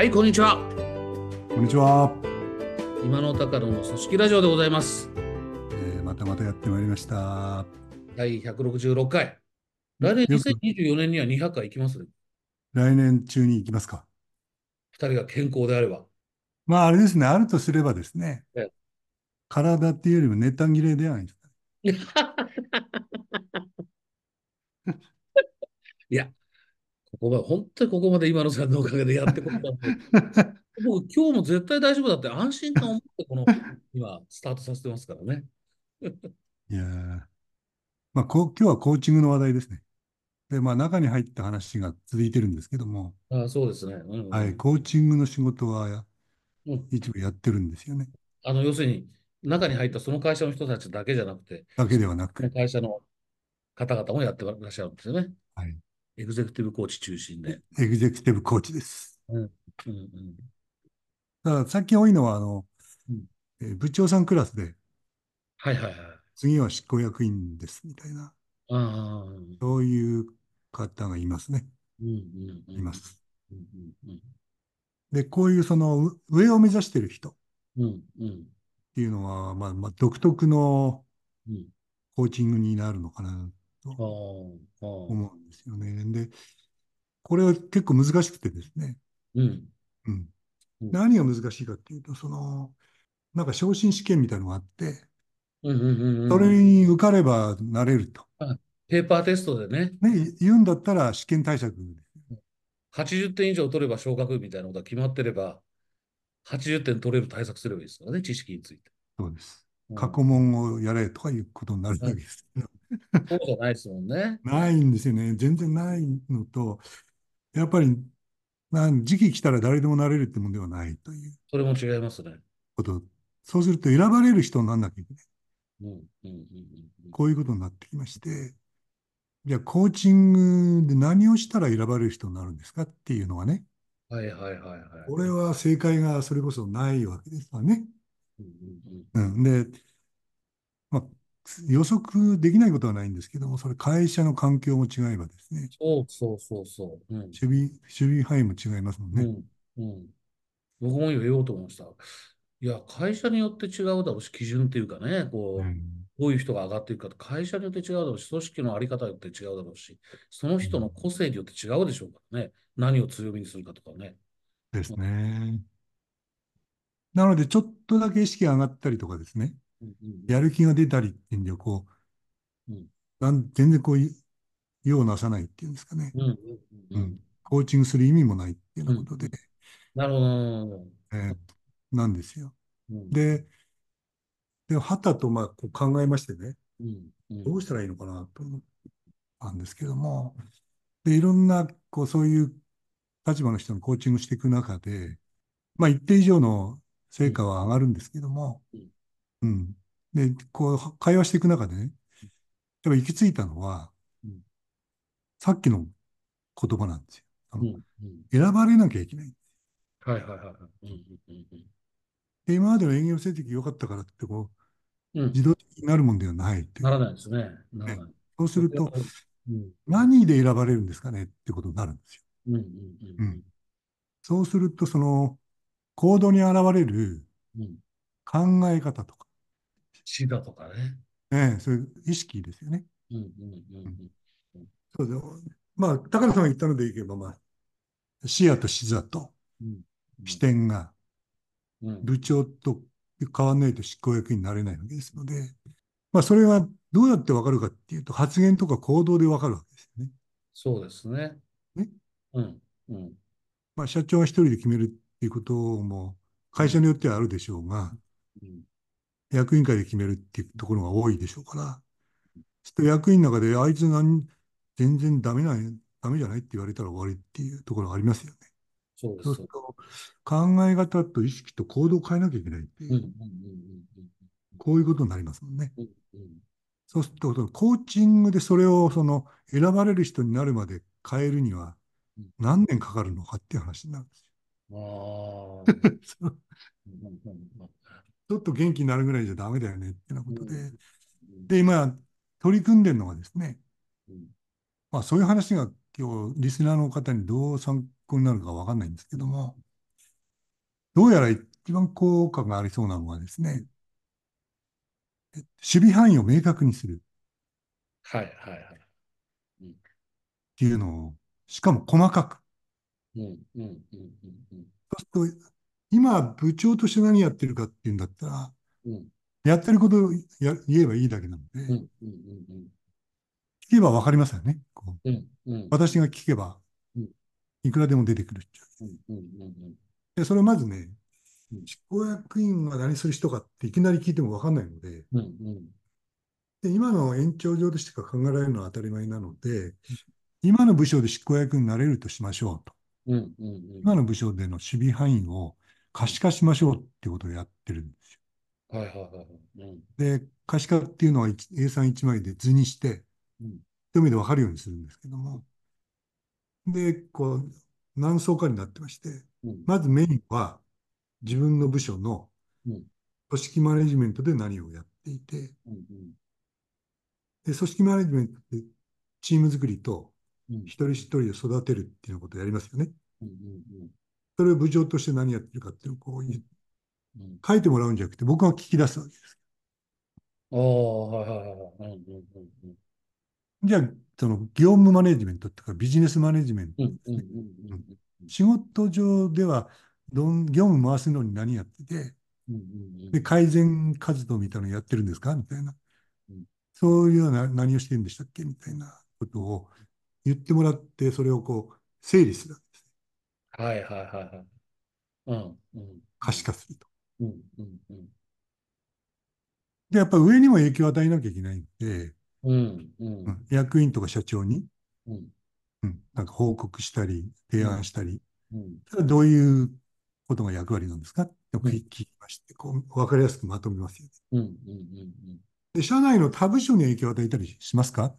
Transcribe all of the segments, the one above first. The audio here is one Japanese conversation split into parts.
はい、こんにちは。こんにちは、今の高野の組織ラジオでございます。えーまたまたやってまいりました。第166回。来年よく2024年には200回行きますね。来年中に行きますか。二人が健康であれば。まあ、あれですね、あるとすればですねええ、体っていうよりもネタ切れではないですか。いや、ここまで、本当にここまで今野さんのおかげでやってこれたんで、僕、今日も絶対大丈夫だって安心感を持って、この、今、スタートさせてますからね。いやーまあ、こう今日はコーチングの話題ですね。で、まあ、中に入った話が続いてるんですけども、あそうですね。うんうんはい、コーチングの仕事はうん一部やってるんですよね。あの、要するに、中に入ったその会社の人たちだけじゃなくて、だけではなく、会社の方々もやってらっしゃるんですよね。はい、エグゼクティブコーチ中心で。エグゼクティブコーチです。うんうんだから最近多いのは、あのうん、えー部長さんクラスで、はいはいはい。次は執行役員ですみたいな、ああ、そういう方がいますね。うんうんうん。います。うんうんで、こういうそのう上を目指してる人っうん。うんうんていうのは、まあ、まあ、独特のうん。コーチングになるのかな思うんですよね。で、これは結構難しくてですね。うん。うん。うん何が難しいかっていうと、その、なんか昇進試験みたいなのがあって、うんうんうんうん。それに受かればなれると。ペーパーテストでね、ね、言うんだったら試験対策です。80点以上取れば昇格みたいなことが決まってれば、80点取れる対策すればいいですからね、知識について。そうです。うん過去問をやれとかいうことになるわけです。そうじゃないですもんね。ないんですよね。全然ないのと、やっぱり、なん時期来たら誰でもなれるってもんではないというそれも違いますね。こと。そうすると選ばれる人にならなきゃいけない。うんうんうんうんこういうことになってきまして、じゃあコーチングで何をしたら選ばれる人になるんですかっていうのはね、うん。はいはいはいはい。これは正解がそれこそないわけですわね。うんうん、で、まあ、予測できないことはないんですけども、それ会社の環境も違えばですね、そうそうそうそう。うん守備、守備範囲も違いますもんね。うんうん、僕も言おうと思いました。いや、会社によって違うだろうし、基準っていうかね、こう、うんどういう人が上がっていくかと、会社によって違うだろうし、組織のあり方によって違うだろうし、その人の個性によって違うでしょうからね。何を強みにするかとかね。ですね。なので、ちょっとだけ意識が上がったりとかですね、やる気が出たりっていうんで、こう、うんなん全然こういう、用をなさないっていうんですかね。コーチングする意味もないっていうようなことで、なるほど。えーなんですよ。うん。で、で、はたとまあこう考えましてね、うんうん。どうしたらいいのかなと思ったんですけども、で、いろんな、こう、そういう立場の人のコーチングしていく中で、まあ、一定以上の成果は上がるんですけども、うん。で、こう、会話していく中でね、やっぱ行き着いたのはうん、さっきの言葉なんですよ。あのうんうん選ばれなきゃいけない。はいはいはい。うんうんうんで、今までの営業成績良かったからって、こう、自動的になるもんではないっていうならないですね。ならない。そうすると、うん何で選ばれるんですかねってことになるんですよ。うんうんうんうんそうすると、その、行動に現れるうん。考え方とか、死だとかね。ね、そういう意識ですよね。うんうんうんそうですまあ、高野さんが言ったのでいけば、まあ、視野と視座とうん視点がうん部長と変わらないと執行役員になれないわけですので、まあ、それはどうやってわかるかっていうと、発言とか行動でわかるわけですよね。そうですね。ねうんうんまあ、社長は一人で決めるっていうことも、会社によってはあるでしょうが、うん役員会で決めるっていうところが多いでしょうから、ちょっと役員の中で、あいつ何全然ダメな、ダメじゃないって言われたら終わりっていうところがありますよね。そうです。そうそうすると、考え方と意識と行動を変えなきゃいけないっていう、うんうんうんこういうことになりますもんね。うんうんそうすると、コーチングでそれをその選ばれる人になるまで変えるにはうん何年かかるのかっていう話になるんです うん。ああ。ちょっと元気になるぐらいじゃダメだよねってなことで。うんで、今、取り組んでるのはですね、うんまあそういう話が今日リスナーの方にどう参考になるかわかんないんですけども、どうやら一番効果がありそうなのはですね、守備範囲を明確にするはいはいはい。っていうのを、しかも細かく。うんうんうんうんそうすると、今部長として何やってるかっていうんだったら、うん。うんやってることをや言えばいいだけなので、うんうんうん聞けばわかりますよね。こう。うんうん。私が聞けばうん、いくらでも出てくるっち。ゃう。うんうんうん。で、それをまずねうん、執行役員が何する人かっていきなり聞いてもわかんないので、うんうん。で今の延長上でしか考えられるのは当たり前なので、今の部署で執行役員になれるとしましょうと。うんうんうん。今の部署での守備範囲を可視化しましょうっていうことをやってるんですはいはいはいはい。うん。よ。で、可視化っていうのは A3 1枚で図にして、うん。一目でわかるようにするんですけども、で、こう、何層かになってまして、うん。まずメインは自分の部署のうん。組織マネジメントで何をやっていて、うんで、組織マネジメントってチーム作りとうん。うん一人一人を育てるっていうことをやりますよね。うんうんそれを部長として何やってるかっていうこう書いてもらうんじゃなくて、僕が聞き出すわけです。ああ、はいはいはいじゃあ、その業務マネジメントっていうかビジネスマネジメントうんうん。うんうん仕事上ではどん業務回すのに何やってて、うんうんで、改善活動みたいなのやってるんですか？みたいなうん。そういうような何をしてるんでしたっけ？みたいなことを言ってもらって、それをこう整理する。はいはいはいはい。うんうん。可視化すると。うんうんうん。で、やっぱ上にも影響を与えなきゃいけないんで、うんうん。うん役員とか社長に、うん。うん、なんか報告したり、提案したり、うんそれはどういうことが役割なんですか？ってうん。聞きまして、こう分かりやすくまとめますよね。うんうんうんで、社内の他部署に影響を与えたりしますか、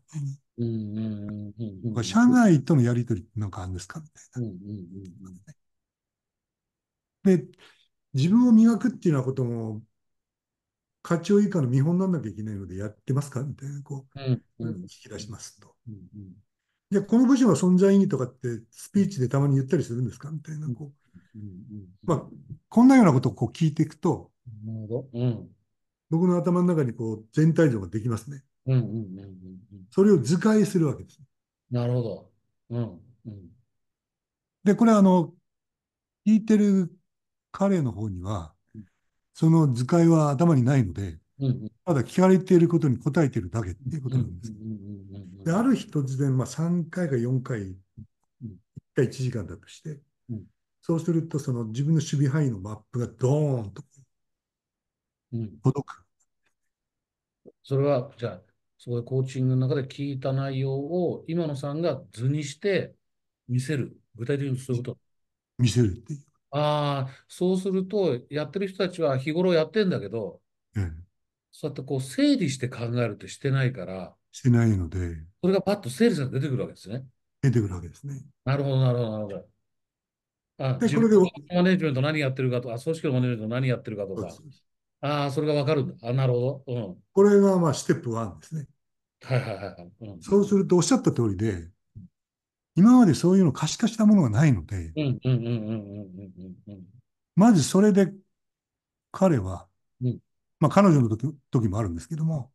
うんうんうんうんうん社内とのやりとりなんかあるんですか？みたいうんうんうんな。で、自分を磨くっていうようなことも、課長以下の見本にならなきゃいけないのでやってますか？みたいな、こうんう、うん。聞き出しますと。うんで、この部署の存在意義とかってスピーチでたまに言ったりするんですか？みたいな、こう、うんうん。まあ、こんなようなことをこう聞いていくと、なるほど。うん僕の頭の中にこう全体像ができますね。うんうんうんうんうんそれを図解するわけです。なるほど。うんうんで、これはあの、聞いてる彼の方にはうん、その図解は頭にないので、うんうんただ聞かれていることに答えているだけっていうことうんなんです。で、ある日突然、まあ、3回か4回、1回1時間だとしてうん、そうすると、その自分の守備範囲のマップがドーンとうん届く。それは、じゃあ、そこでコーチングの中で聞いた内容を今野さんが図にして見せる。具体的にそういうこと。見せるっていう。ああ、そうすると、やってる人たちは日頃やってんだけど、ええそうやってこう整理して考えるってしてないから、してないので、それがパッと整理されて出てくるわけですね。出てくるわけですね。なるほど、なるほど、なるほど。あ、で自これでマネジメント何やってるかとか、組織のマネジメント何やってるかとかそうで、すああ、それがわかるんだ。あ、なるほど。うん。これがまあステップ1ですね。はいはいはいはい。うん。そうするとおっしゃった通りで、今までそういうのを可視化したものがないので、うんうんうんうんうんうんうんまずそれで彼は、うんまあ彼女の時時もあるんですけども、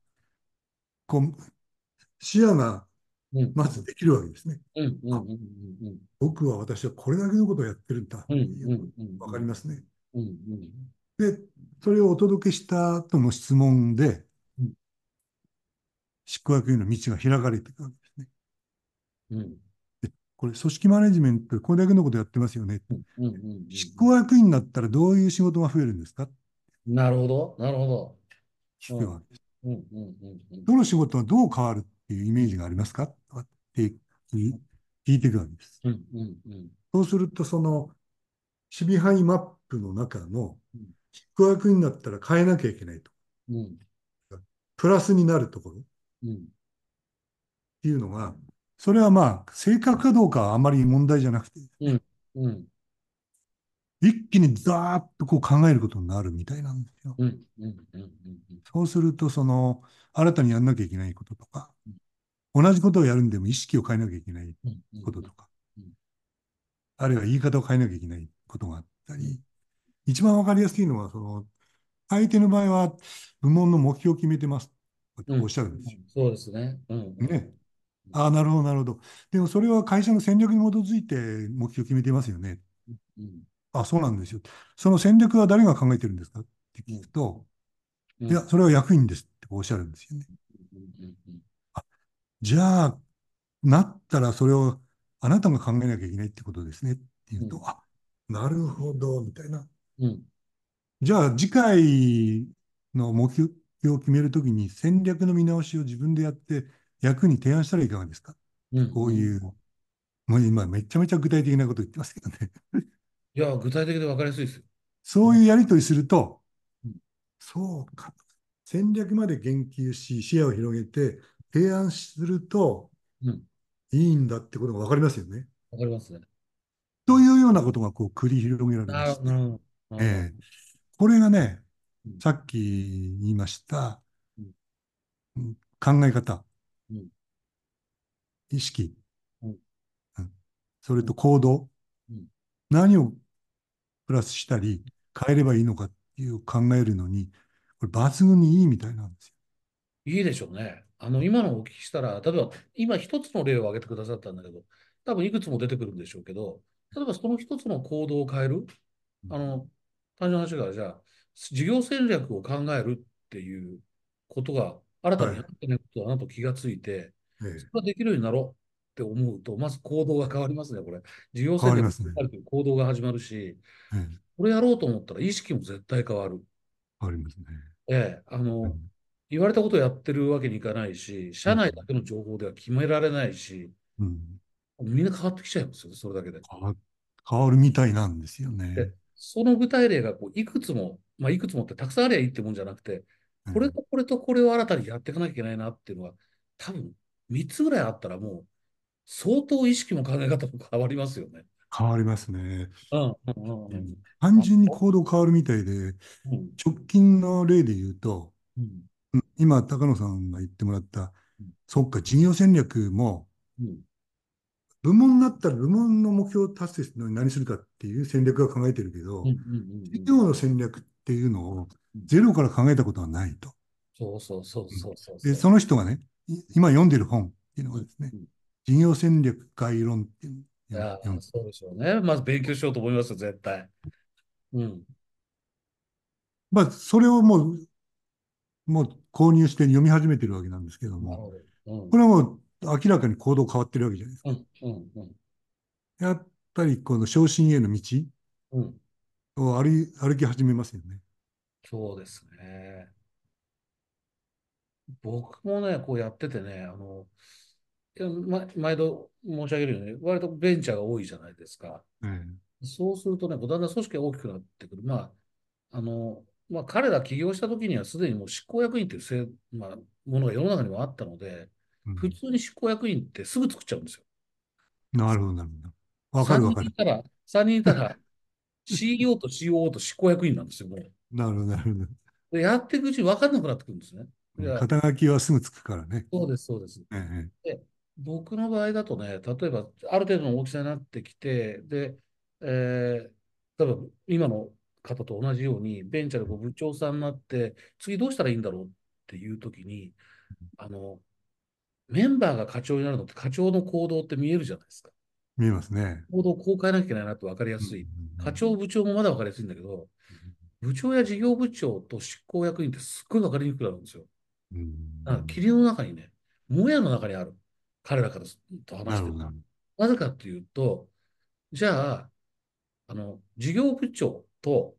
こう、視野がまずできるわけですね。うんうんうんうん僕は私はこれだけのことをやってるんだってうんういうのんうん。がわかりますね。うんうんで、それをお届けした後の質問でうん、執行役員の道が開かれていくわけですね。うんこれ、組織マネジメントでこれだけのことやってますよね。執行役員になったらどういう仕事が増えるんですか？なるほど、なるほど。聞くわけです。どの仕事はどう変わるっていうイメージがありますか？って聞いていくわけです。そうすると、その守備範囲マップの中のうん執行役員になったら変えなきゃいけないと。うん。プラスになるところ。っうん。ていうのが、それはまあ、正確かどうかはあまり問題じゃなくて、うん。一気にザーッとこう考えることになるみたいなんですよ。うん。うん。うん。うん。そうすると、その、新たにやんなきゃいけないこととか、同じことをやるんでも意識を変えなきゃいけないうん。うん。こととかうん、あるいは言い方を変えなきゃいけないことがあったり、一番わかりやすいのは、その、相手の場合は部門の目標を決めてます。おっしゃるんですよ。そうですね。うん。ね。ああ、なるほど、なるほど。でもそれは会社の戦略に基づいて目標を決めていますよね。うん。あ、そうなんですよ。その戦略は誰が考えてるんですか？って聞くと、うん。いや、それは役員ですっておっしゃるんですよね。うんうんうんじゃあ、なったらそれをあなたが考えなきゃいけないってことですねっていうと、うんあ、なるほど、みたいな。うんじゃあ、次回の目標を決めるときに戦略の見直しを自分でやって役に提案したらいかがですか？うんこういう、もう今めちゃめちゃ具体的なこと言ってますけどね。いや、具体的で分かりやすいですよ。そういうやりとりするとうん、そうか。戦略まで言及し、視野を広げて提案するとうん。いいんだってことが分かりますよね。分かりますね。というようなことがこう繰り広げられまなるほど。して、なるほどええ。これがねうん、さっき言いましたうん。うん考え方、うん。意識、うん。うん。それと行動、うん。何をプラスしたり変えればいいのかっていう考えるのに、これ抜群にいいみたいなんですよ。いいでしょうね。あの、今のお聞きしたら、例えば、今一つの例を挙げてくださったんだけど、多分いくつも出てくるんでしょうけど、例えばその一つの行動を変える、あの、単純な話が、じゃあ、事業戦略を考えるっていうことが、新たにやってないことだなと気がついて、えそれができるようになろうって思うと、まず行動が変わりますね、これ。事業変戦略わりますねあるという行動が始まるし、ええこれやろうと思ったら意識も絶対変わる。変わりますね。ええ、あうの、ん言われたことをやってるわけにいかないし、社内だけの情報では決められないし、うんみんな変わってきちゃいますよね、それだけで。変わ変わるみたいなんですよねで。、その具体例がこういくつも、まあ、いくつもってたくさんありゃいいってもんじゃなくて、これとこれとこれを新たにやっていかなきゃいけないなっていうのは、多分3つぐらいあったらもう、相当意識も考え方も変わりますよね。変わりますね。単純に行動変わるみたいで、うん。直近の例で言うと、うん。うん。今、高野さんが言ってもらったうん、そっか、事業戦略も、うん部門になったら部門の目標達成するのに何するかっていう戦略は考えてるけど事業の戦略っていうのをうんゼロから考えたことはないと。そうそうそうそうそうで、その人がね、い今読んでる本っていうのはですねうん、事業戦略概論っていういのをや読んでそうでしょうね。まず勉強しようと思いますよ、絶対。うん。まあ、それをもう、もう購入して読み始めてるわけなんですけども、ど。うんこれはもう明らかに行動変わってるわけじゃないですか。うんうんうんやっぱりこの昇進への道うん。を歩い歩き始めますよね。そうですね。僕もね、こうやっててね、あの、いやま、毎度申し上げるように、割とベンチャーが多いじゃないですか。えそうするとね、だんだん組織が大きくなってくる。まあ、あの、まあ、彼ら起業した時にはすでにもう執行役員というせい、まあ、ものが世の中にもあったので、普通に執行役員ってすぐ作っちゃうんですよ。なるほど、なるほど。わかるわか3人るい。たら、三人いたら、CEO と COO と執行役員なんですよ、もう。なるほど、なるほど。で、やっていくうちに分かんなくなってくるんですね。肩書きはすぐつくからね。そうです、そうです。ええ僕の場合だとね、例えば、ある程度の大きさになってきて、で、えー、例えば今の方と同じように、ベンチャーで部長さんになって、次どうしたらいいんだろうっていうときに、あの、メンバーが課長になるのって課長の行動って見えるじゃないですか。見えますね。行動をこう変えなきゃいけないなって分かりやすい。課長、部長もまだ分かりやすいんだけど、部長や事業部長と執行役員ってすっごい分かりにくくなるんですよ。うんだから霧の中にね、もやの中にある。彼らからすと話してるななぜかっていうと、じゃあ、あの、事業部長と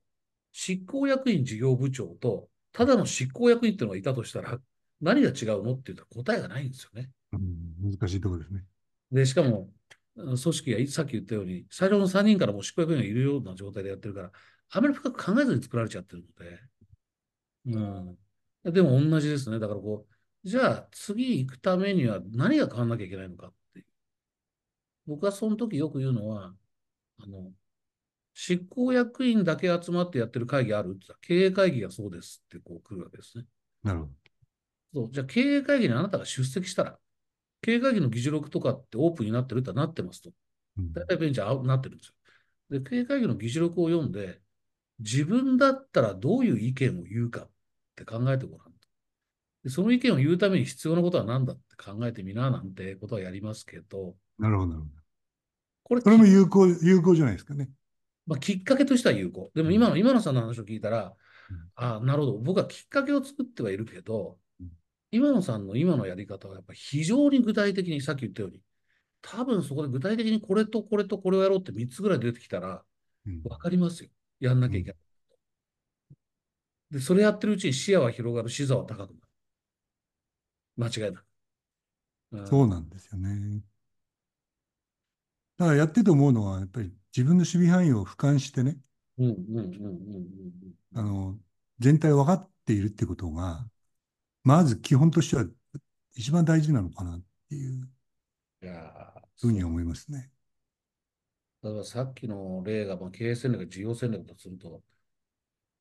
執行役員事業部長と、ただの執行役員っていうのがいたとしたら、何が違うの？って言ったら答えがないんですよね。うん難しいところですね。で、しかも、組織がさっき言ったように、最初の3人からもう執行役員がいるような状態でやってるから、あまり深く考えずに作られちゃってるので、うん。でも同じですね。だからこう、じゃあ次行くためには何が変わんなきゃいけないのかっていう。僕はその時よく言うのは、あの、執行役員だけ集まってやってる会議あるって言ったら、経営会議がそうですってこう来るわけですね。なるほそう、じゃあ経営会議にあなたが出席したら、経営会議の議事録とかってオープンになってるってなってますと。大体ベンチャーあなってるんですよ。で、経営会議の議事録を読んで、自分だったらどういう意見を言うかって考えてごらんと。でその意見を言うために必要なことは何だって考えてみななんてことはやりますけど、なるほど、なるほど。これそれも有効、有効じゃないですかね。まあ、きっかけとしては有効。でも今の、今野さんの話を聞いたら、うんああ、なるほど。僕はきっかけを作ってはいるけどうん、今野さんの今のやり方はやっぱり非常に具体的にさっき言ったように、多分そこで具体的にこれとこれとこれをやろうって3つぐらい出てきたらうん分かりますよ。やんなきゃいけない。で、それやってるうちに視野は広がる、視座は高くなる。間違いなく。うんそうなんですよね。だからやってて思うのは、やっぱり自分の守備範囲を俯瞰してね、うんうんうんうんうんうん。あの、全体を分かっているってことが、まず基本としては一番大事なのかなっていうふうには思いますね。例えばさっきの例が、まあ、経営戦略、事業戦略だとすると、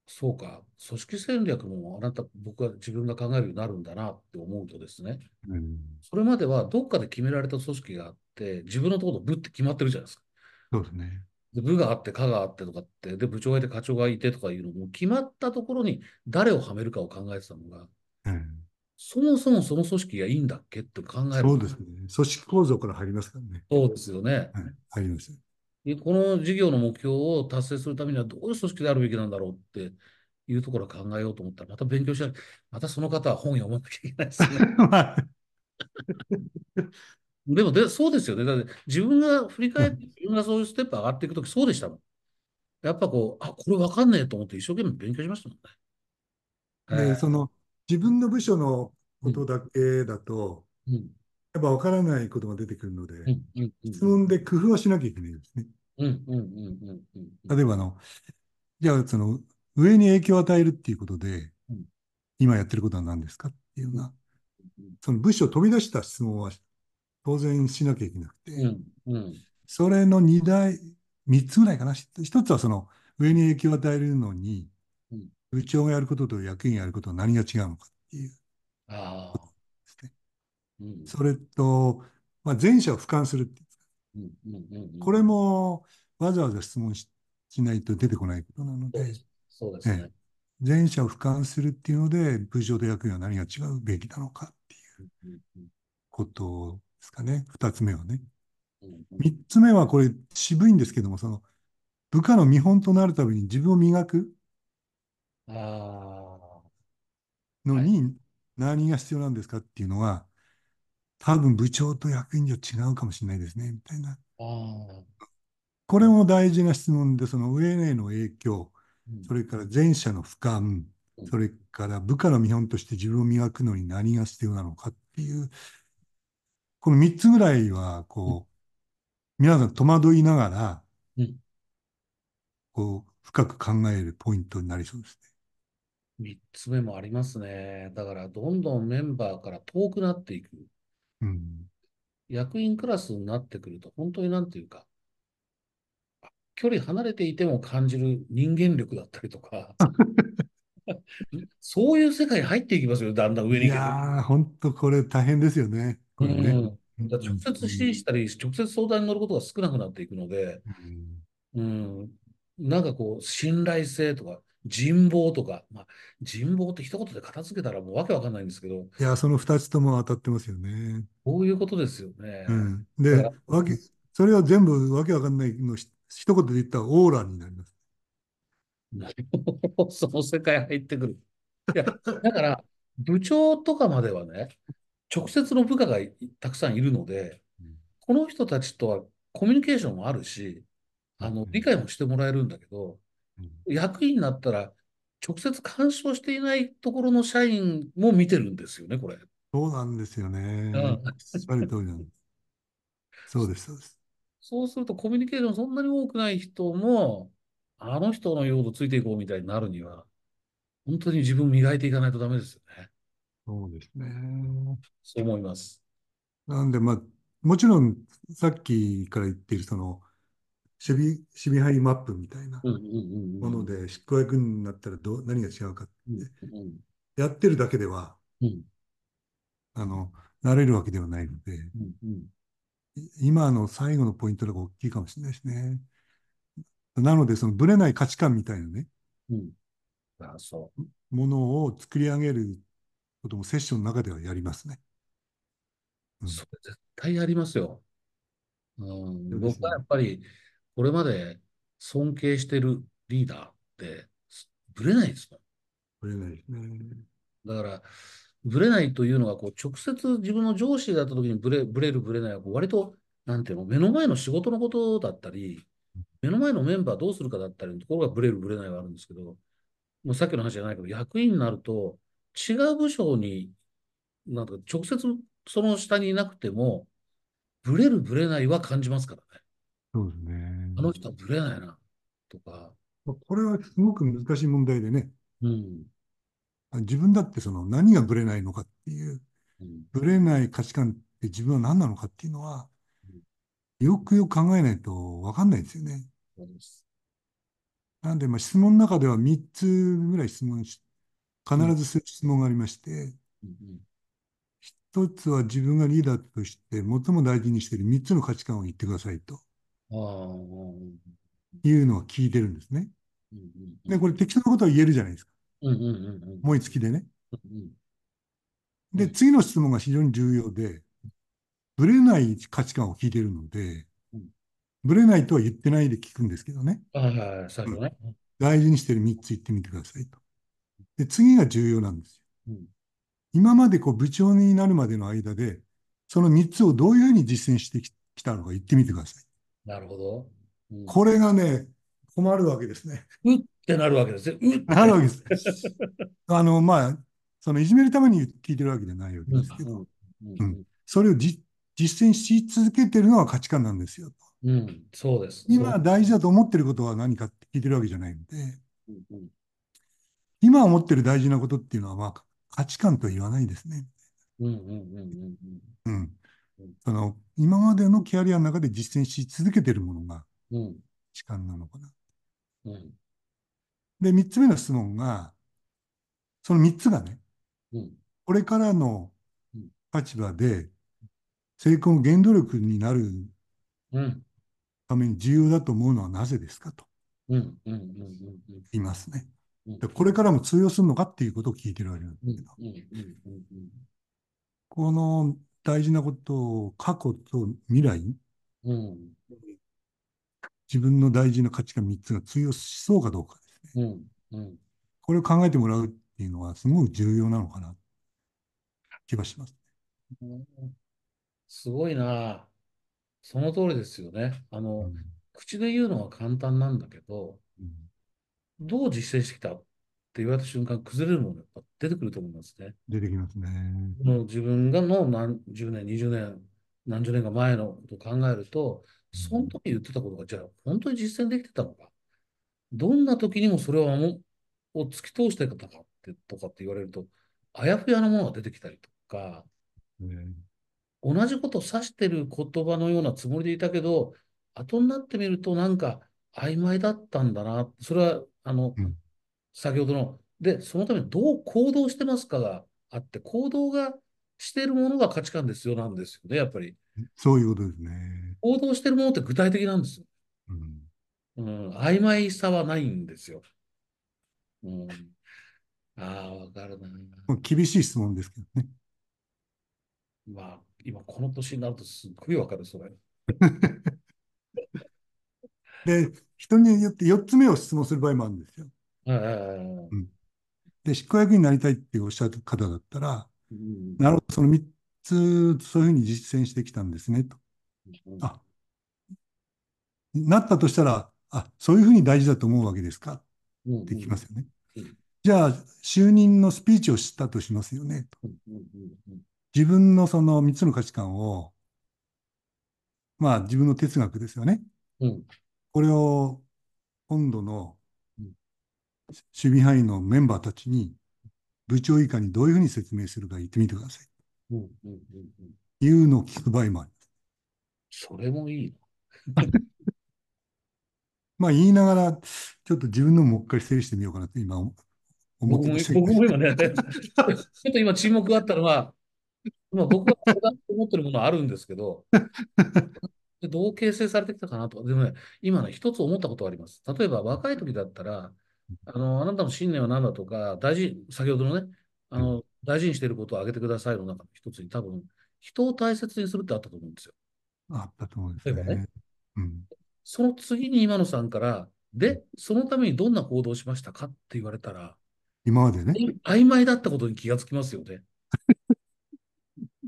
そうか、組織戦略もあなた、僕は自分が考えるようになるんだなって思うとですね、うん、それまではどっかで決められた組織があって、自分のところ部って決まってるじゃないですか。そうですね。で部があって、課があってとかって、で、部長がいて、課長がいてとかいうのも、決まったところに誰をはめるかを考えてたのが、うん、そもそもその組織がいいんだっけって考える。そうですね。組織構造から入りますからね。そうですよね。はい、入ります。でこの事業の目標を達成するためにはどういう組織であるべきなんだろうっていうところを考えようと思ったら、また勉強しない。またその方は本読まなきゃいけないですね。まあでもで、そうですよね。だって自分が振り返って、自分がそういうステップ上がっていくとき、そうでしたもん。やっぱこう、あ、これわかんねえと思って一生懸命勉強しましたもんね。で、えその自分の部署のことだけだと、うん、やっぱ分からないことが出てくるので、質問で工夫はしなきゃいけないですね。例えばあの、じゃあその上に影響を与えるっていうことでうん、今やってることは何ですかっていうようなうん、その部署を飛び出した質問は当然しなきゃいけなくて、それの2大、3つぐらいかな。一つはその上に影響を与えるのにうん、部長がやることと役員がやることは何が違うのかっていうああ、ですね。うん、それと、まあ、前者を俯瞰するっていううん、うん、うんうん。これもわざわざ質問ししないと出てこないことなのでそうで、すそうですね。前者を俯瞰するっていうので、部長と役員は何が違うべきなのかっていうことですかね。二つ目はね。うんうん三つ目はこれ渋いんですけども、その部下の見本となるために自分を磨くああ、のに何が必要なんですかっていうのは、多分部長と役員じゃ違うかもしれないですね、みたいな。これも大事な質問で、その上への影響、うん。それから前者の俯瞰う、ん。それから部下の見本として自分を磨くのに何が必要なのかっていう、この3つぐらいは、こう、皆さん戸惑いながらうん、こう、深く考えるポイントになりそうです三つ目もありますね。だから、どんどんメンバーから遠くなっていく。ね。うん。役員クラスになってくると、本当になんていうか、距離離れていても感じる人間力だったりとか、そういう世界に入っていきますよ、だんだん上にい。やー、本当これ大変ですよね。これね。うん、直接指示したり、直接相談に乗ることが少なくなっていくので、うんうん、なんかこう、信頼性とか、人望とか、まあ、人望って一言で片付けたらもうわけわかんないんですけど、いや、その2つとも当たってますよね。こういうことですよね。うん。でわけ、それを全部わけわかんないのひ一言で言ったらオーラになります。その世界入ってくる。いや、だから、部長とかまではね、直接の部下がいたくさんいるので、この人たちとはコミュニケーションもあるし、あの、理解もしてもらえるんだけど、役員になったら、直接干渉していないところの社員も見てるんですよね、これ。そうなんですよね。そうです、そうです。そうするとコミュニケーションそんなに多くない人も、あの人の用途ついていこうみたいになるには、本当に自分磨いていかないとダメですよね。そうですね。そう思います。なんで、まあ、もちろん、さっきから言っている、その、守備、守備範囲マップみたいなうんうんうんうん。もので、執行役になったらどう、何が違うかって、うんうんやってるだけでは、うんあの、なれるわけではないので、うんうんい今の最後のポイントが大きいかもしれないですね。なので、その、ぶれない価値観みたいなね、うん。あ、そものを作り上げることもセッションの中ではやりますね。う。それ絶対ありますよ。うん、僕。はやっぱり、これまで尊敬してるリーダーって、ぶれないですもん。ぶれないですね。だから、ぶれないというのが、こう、直接自分の上司だった時にぶれ、ぶれるぶれないは、割と、なんていうの、目の前の仕事のことだったり、目の前のメンバーどうするかだったりのところがブレるブレないはあるんですけど、もうさっきの話じゃないけど、役員になると、違う部署に、なんか直接その下にいなくても、ブレるブレないは感じますからね。そうですね。あの人はブレないな、とか。これはすごく難しい問題でね、うん。自分だってその何がブレないのかっていう、うん。ブレない価値観って自分は何なのかっていうのは、よくよく考えないと分かんないですよね。そうです。なんで、まあ、質問の中では3つぐらい質問し、必ずする質問がありまして、うん。1つは自分がリーダーとして最も大事にしている3つの価値観を言ってくださいと。いうのを聞いてるんですね。で、ん。これ適当なことは言えるじゃないですか。思いつきでね。で、ん次の質問が非常に重要で、ぶれない価値観を聞いているので、うん。ぶれないとは言ってないで聞くんですけどね。はいはいはい、最うん初ね。大事にしている3つ言ってみてくださいと。で、次が重要なんですよ。うん。今までこう部長になるまでの間で、その3つをどういうふうに実践してききたのか言ってみてください。なるほど。うん。これがね、困るわけですね。うってなるわけですね。うって。なるわけです。あの、まあ、そのいじめるために聞いてるわけじゃないわけうんですけど、うん。それをじ実践し続けてるのは価値観なんですよ。うん。うん。そうです。今大事だと思ってることは何かって聞いてるわけじゃないので、うんうん今思ってる大事なことっていうのは、まあ、価値観とは言わないですね。うんうんうんうん。うんその、今までのキャリアの中で実践し続けてるものがうん。うん価値観なのかな。うん。で、三つ目の質問が、その三つがね、うん。これからのうん。立場で成功の原動力になるうん。ために重要だと思うのはなぜですか？と言いますね。うん。でこれからも通用するのかっていうことを聞いてるわけなんですけど、この大事なことを過去と未来、うん自分の大事な価値観3つが通用しそうかどうかですね。うんうんこれを考えてもらうっていうのはすごく重要なのかな気がします。うんすごいな。その通りですよね。あの、うん口で言うのは簡単なんだけど、うんどう実践してきた？言われた瞬間、崩れるものがやっぱ出てくると思いますね。出てきますね。もう自分がの何十年、20年、何十年か前のことを考えると、その時言ってたことが、じゃあ本当に実践できてたのか。どんな時にもそれをもを突き通してたかってとかって言われると、あやふやなものが出てきたりとか、ね同じことを指してる言葉のようなつもりでいたけど、後になってみるとなんか曖昧だったんだな。それは、あの、うん先ほどの、で、そのためにどう行動してますかがあって、行動がしているものが価値観ですよなんですよね、やっぱり。そういうことですね。行動しているものって具体的なんですよ。うんうん、曖昧さはないんですよ。うん、ああ、わかるな。厳しい質問ですけどね。まあ、今この年になるとすっごいわかる、それ。で、人によって4つ目を質問する場合もあるんですよ。うんで、執行役員になりたいっておっしゃる方だったら、うんなるほど、その3つ、そういうふうに実践してきたんですね、と。うんあ、なったとしたら、あ、そういうふうに大事だと思うわけですか？うんって聞きますよね。うん。じゃあ、就任のスピーチをしたとしますよね。と。自分のその3つの価値観を、まあ自分の哲学ですよね。うん。これを今度のうん守備範囲のメンバーたちに部長以下にどういうふうに説明するか言ってみてください。うんうんうんうんいうのを聞く場合もあります。それもいい まあ言いながら、ちょっと自分のもう一回整理してみようかなと今思思っ僕も、てました僕も今ね、ちょっと今沈黙があったのは、まあ、僕が思ってるものはあるんですけど、でどう形成されてきたかなと。でもね、今ね、一つ思ったことがあります。例えば若い時だったら、あの、あなたの信念は何だとか、大事、先ほどのね、あはいの、大事にしていることを挙げてくださいの中の一つに多分、人を大切にするってあったと思うんですよ。あったと思うんですね。ね。うん。その次に今野さんから、で、そのためにどんな行動をしましたかって言われたら、今までね。曖昧だったことに気がつきますよね。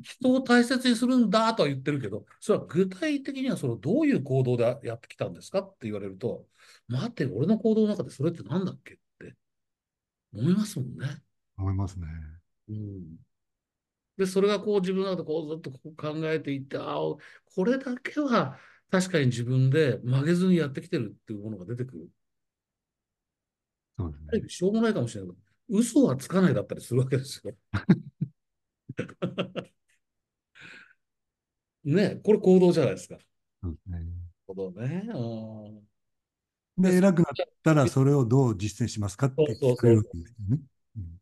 人を大切にするんだとは言ってるけど、それは具体的にはそのどういう行動でやってきたんですかって言われると、待って、俺の行動の中でそれって何だっけ？って思いますもんね。思いますね。うん。で、それがこう自分の中でこうずっとこう考えていって、ああ、これだけは確かに自分で曲げずにやってきてるっていうものが出てくる。そうですね。しょうもないかもしれないけど、嘘はつかないだったりするわけですよ。ね、これ行動じゃないですか。そうですね。行動ね。うんで、偉くなったらそれをどう実践しますかって聞かれるわけですよね。うん。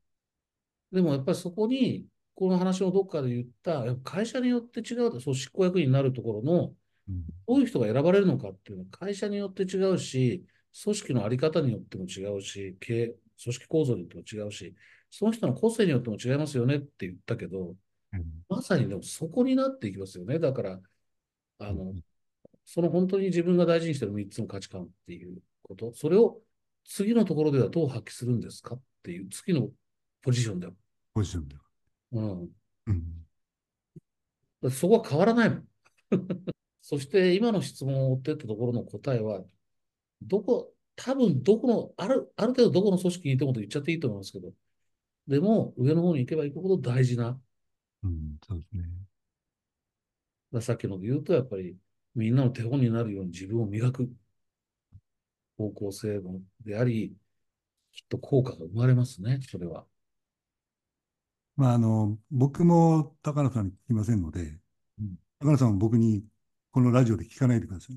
でもやっぱりそこに、この話のどっかで言った、やっぱ会社によって違うと、そう執行役員になるところの、うん。どういう人が選ばれるのかっていうのは会社によって違うし、組織のあり方によっても違うし、経営組織構造によっても違うし、その人の個性によっても違いますよねって言ったけど、うん。まさにでもそこになっていきますよね。だから、あの、うんその本当に自分が大事にしている3つの価値観っていうこと、それを次のところではどう発揮するんですかっていう、次のポジションでは。ポジションでは。うん。うんそこは変わらないもん。そして今の質問を追っていったところの答えは、どこ、多分どこの、ある、ある程度どこの組織にいてもと言っちゃっていいと思いますけど、でも上の方に行けば行くほど大事な、うん、そうですね。らさっきので言うと、やっぱりみんなの手本になるように自分を磨く方向性のであり、きっと効果が生まれますね、それは。まあ、あの、僕も高野さんに聞きませんので、うん高野さんも僕にこのラジオで聞かないでください。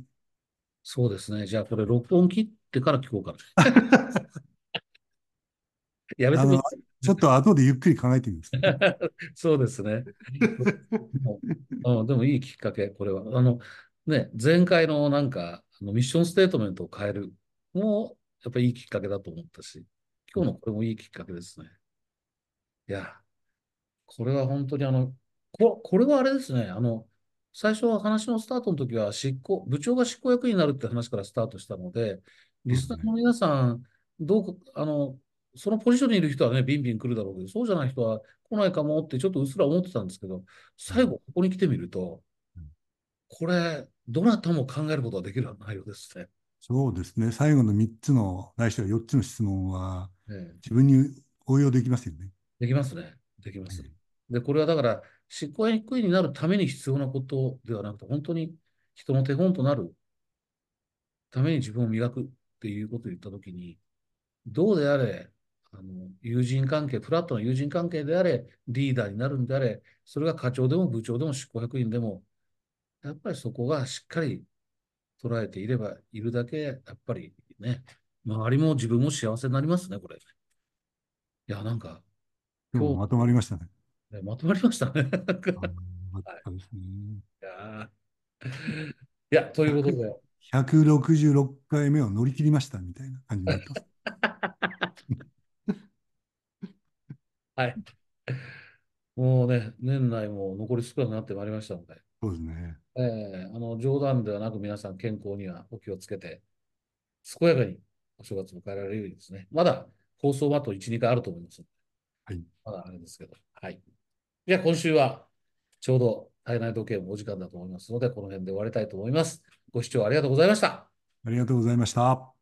そうですね。じゃあこれ録音切ってから聞こうかな。やめてください。ちょっと後でゆっくり考えてみます。そうですね。うん、でもいいきっかけ、これは。あの、ね、前回のなんか、あのミッションステートメントを変えるも、やっぱりいいきっかけだと思ったし、今日のこれもいいきっかけですね。いや、これは本当にあの、こ、これはあれですね、あの、最初は話のスタートの時は執行、部長が執行役員になるって話からスタートしたので、リスナーの皆さん、どうこ、あの、そのポジションにいる人はね、ビンビン来るだろうけど、そうじゃない人は来ないかもってちょっとうっすら思ってたんですけど、最後ここに来てみるとうん、これ、どなたも考えることができる内容ですね。そうですね。最後の3つの、ないしは4つの質問は、ええ自分に応用できますよね。できますね。できますえ。で、これはだから、執行役員になるために必要なことではなくて、本当に人の手本となるために自分を磨くっていうことを言ったときに、どうであれ、あの友人関係、フラットな友人関係であれ、リーダーになるんであれ、それが課長でも部長でも執行役員でも、やっぱりそこがしっかり捉えていればいるだけ、やっぱりね、周りも自分も幸せになりますね、これ。いや、なんか、今日まとまりましたね。ねまとまりましたね。なんかあーよかったですね。いいや、ということで、166回目を乗り切りましたみたいな感じになってます。はい。もうね、年内も残り少なくなってまいりましたので、そうですね。えーあの冗談ではなく皆さん健康にはお気をつけて、健やかにお正月を迎えられるようにですね、まだ放送はあと1、2回あると思いますので、はい。まだあれですけど、はい。じゃあ今週はちょうど体内時計もお時間だと思いますので、この辺で終わりたいと思います。ご視聴ありがとうございました。ありがとうございました。